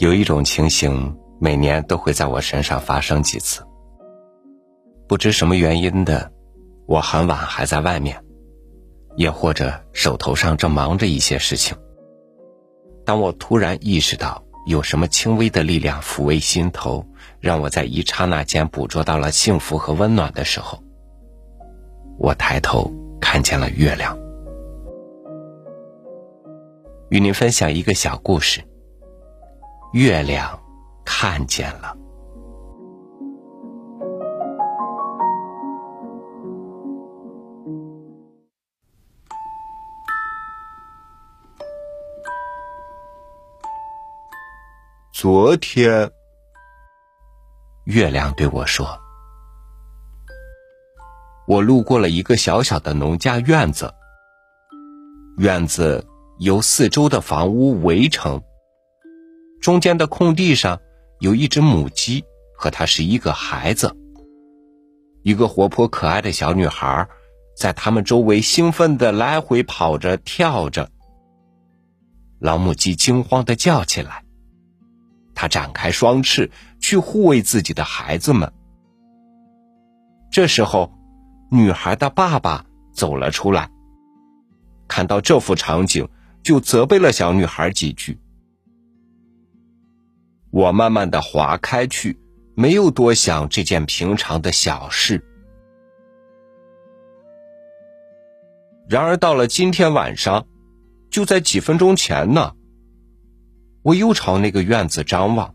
有一种情形，每年都会在我身上发生几次。不知什么原因的，我很晚还在外面，也或者手头上正忙着一些事情。当我突然意识到有什么轻微的力量抚慰心头，让我在一刹那间捕捉到了幸福和温暖的时候，我抬头看见了月亮。与您分享一个小故事。月亮看见了。昨天，月亮对我说：“我路过了一个小小的农家院子，院子由四周的房屋围成。”中间的空地上有一只母鸡和它十一个孩子。一个活泼可爱的小女孩在他们周围兴奋的来回跑着跳着。老母鸡惊慌的叫起来，它展开双翅去护卫自己的孩子们。这时候，女孩的爸爸走了出来，看到这幅场景，就责备了小女孩几句。我慢慢的划开去，没有多想这件平常的小事。然而到了今天晚上，就在几分钟前呢，我又朝那个院子张望，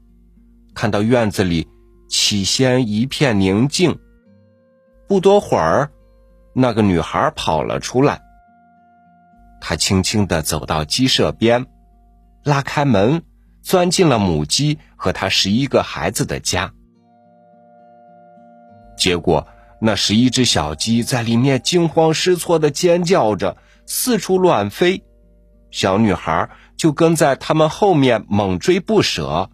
看到院子里起先一片宁静。不多会儿，那个女孩跑了出来。她轻轻的走到鸡舍边，拉开门。钻进了母鸡和他十一个孩子的家，结果那十一只小鸡在里面惊慌失措的尖叫着，四处乱飞，小女孩就跟在他们后面猛追不舍。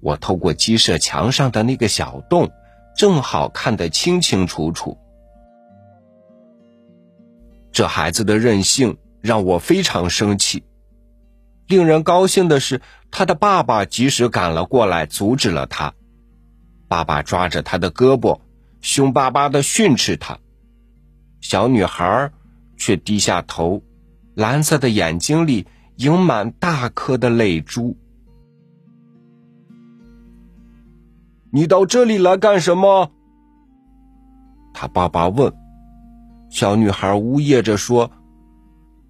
我透过鸡舍墙上的那个小洞，正好看得清清楚楚。这孩子的任性让我非常生气。令人高兴的是，他的爸爸及时赶了过来，阻止了他。爸爸抓着他的胳膊，凶巴巴的训斥他。小女孩却低下头，蓝色的眼睛里盈满大颗的泪珠。你到这里来干什么？他爸爸问。小女孩呜咽着说。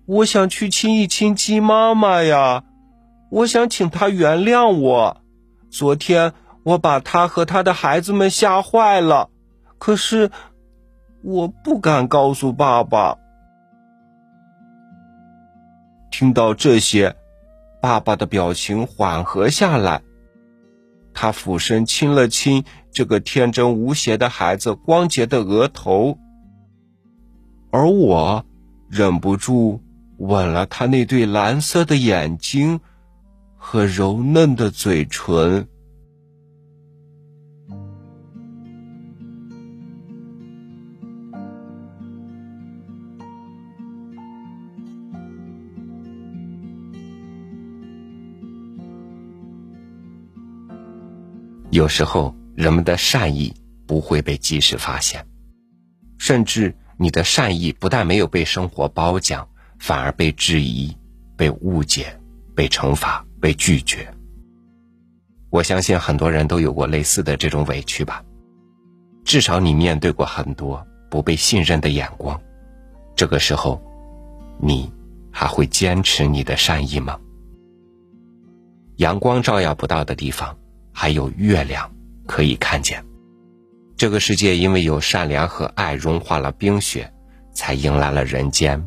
我想去亲一亲鸡妈妈呀，我想请她原谅我。昨天我把她和她的孩子们吓坏了，可是我不敢告诉爸爸。听到这些，爸爸的表情缓和下来，他俯身亲了亲这个天真无邪的孩子光洁的额头，而我忍不住。吻了他那对蓝色的眼睛和柔嫩的嘴唇。有时候，人们的善意不会被及时发现，甚至你的善意不但没有被生活褒奖。反而被质疑、被误解、被惩罚、被拒绝。我相信很多人都有过类似的这种委屈吧。至少你面对过很多不被信任的眼光。这个时候，你还会坚持你的善意吗？阳光照耀不到的地方，还有月亮可以看见。这个世界因为有善良和爱融化了冰雪，才迎来了人间。